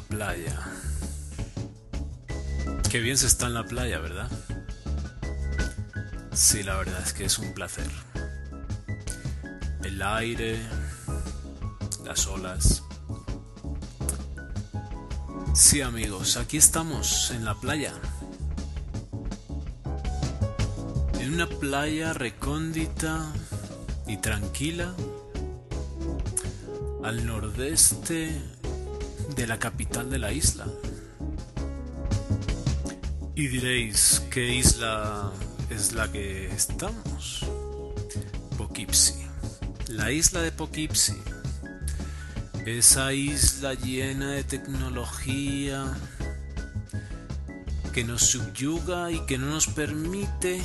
la playa. Qué bien se está en la playa, ¿verdad? Sí, la verdad es que es un placer. El aire, las olas. Sí amigos, aquí estamos en la playa. En una playa recóndita y tranquila al nordeste de la capital de la isla. Y diréis, ¿qué isla es la que estamos? Poughkeepsie. La isla de Poughkeepsie. Esa isla llena de tecnología que nos subyuga y que no nos permite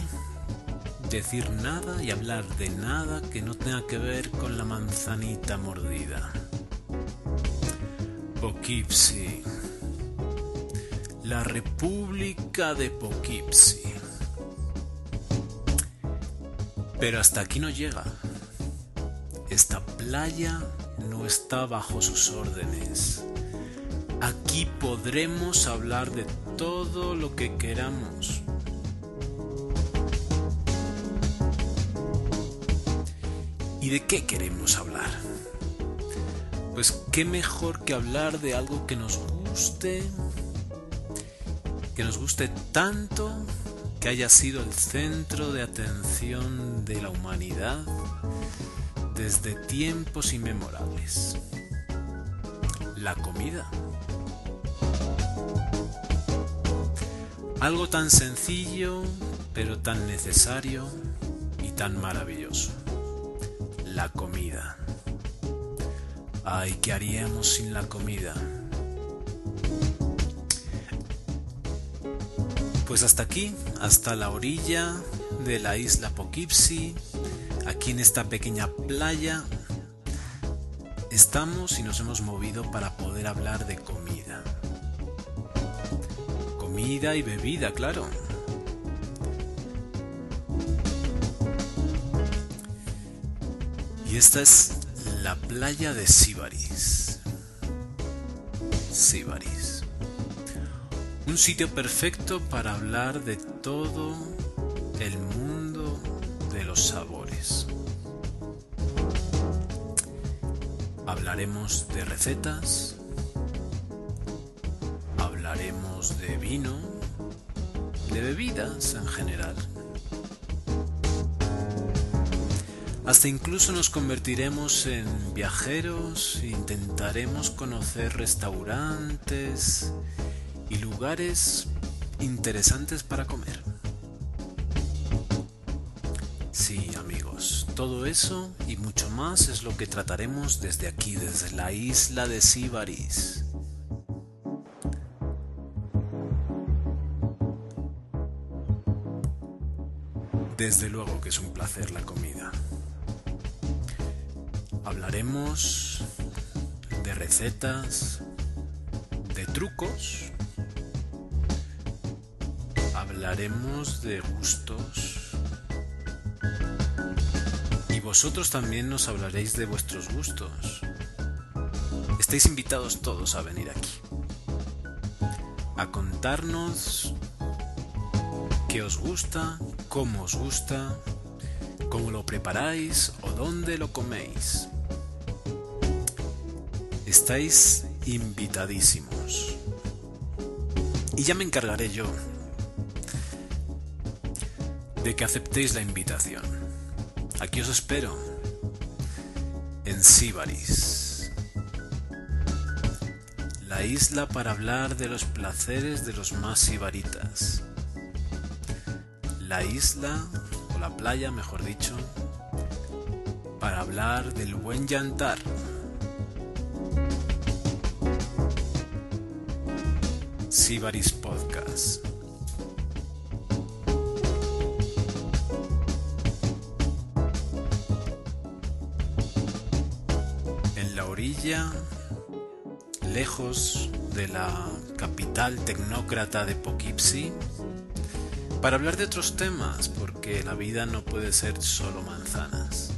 decir nada y hablar de nada que no tenga que ver con la manzanita mordida. Poughkeepsie. La República de Poughkeepsie. Pero hasta aquí no llega. Esta playa no está bajo sus órdenes. Aquí podremos hablar de todo lo que queramos. ¿Y de qué queremos hablar? Pues qué mejor que hablar de algo que nos guste, que nos guste tanto que haya sido el centro de atención de la humanidad desde tiempos inmemorables. La comida. Algo tan sencillo, pero tan necesario y tan maravilloso la comida. Ay, ¿qué haríamos sin la comida? Pues hasta aquí, hasta la orilla de la isla Poughkeepsie, aquí en esta pequeña playa, estamos y nos hemos movido para poder hablar de comida. Comida y bebida, claro. Y esta es la playa de Sibaris. Sibaris. Un sitio perfecto para hablar de todo el mundo de los sabores. Hablaremos de recetas, hablaremos de vino, de bebidas en general. Hasta incluso nos convertiremos en viajeros intentaremos conocer restaurantes y lugares interesantes para comer. Sí, amigos, todo eso y mucho más es lo que trataremos desde aquí, desde la isla de Sibaris. Desde luego que es un placer la comida. Hablaremos de recetas, de trucos, hablaremos de gustos y vosotros también nos hablaréis de vuestros gustos. Estáis invitados todos a venir aquí, a contarnos qué os gusta, cómo os gusta, cómo lo preparáis o dónde lo coméis. Estáis invitadísimos. Y ya me encargaré yo de que aceptéis la invitación. Aquí os espero en Sibaris, la isla para hablar de los placeres de los más sibaritas, la isla o la playa, mejor dicho, para hablar del buen yantar. Sibaris Podcast. En la orilla, lejos de la capital tecnócrata de Poughkeepsie, para hablar de otros temas, porque la vida no puede ser solo manzanas.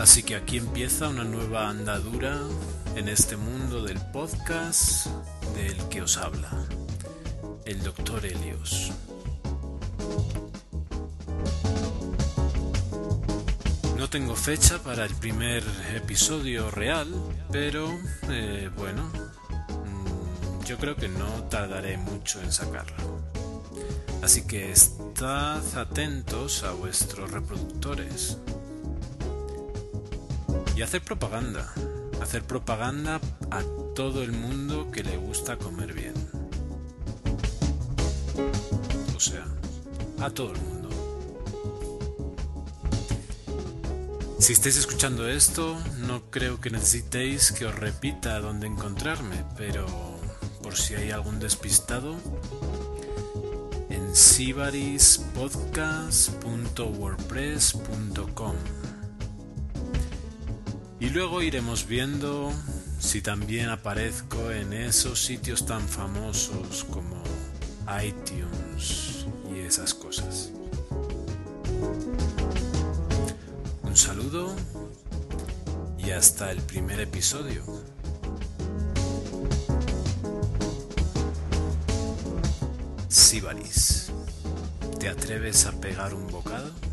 Así que aquí empieza una nueva andadura en este mundo del podcast del que os habla, el doctor Helios. No tengo fecha para el primer episodio real, pero eh, bueno, mm, yo creo que no tardaré mucho en sacarlo. Así que estad atentos a vuestros reproductores. Y hacer propaganda. Hacer propaganda a todo el mundo que le gusta comer bien. O sea, a todo el mundo. Si estáis escuchando esto, no creo que necesitéis que os repita dónde encontrarme, pero por si hay algún despistado, en sibarispodcast.wordpress.com. Luego iremos viendo si también aparezco en esos sitios tan famosos como iTunes y esas cosas. Un saludo y hasta el primer episodio. Sibaris, ¿te atreves a pegar un bocado?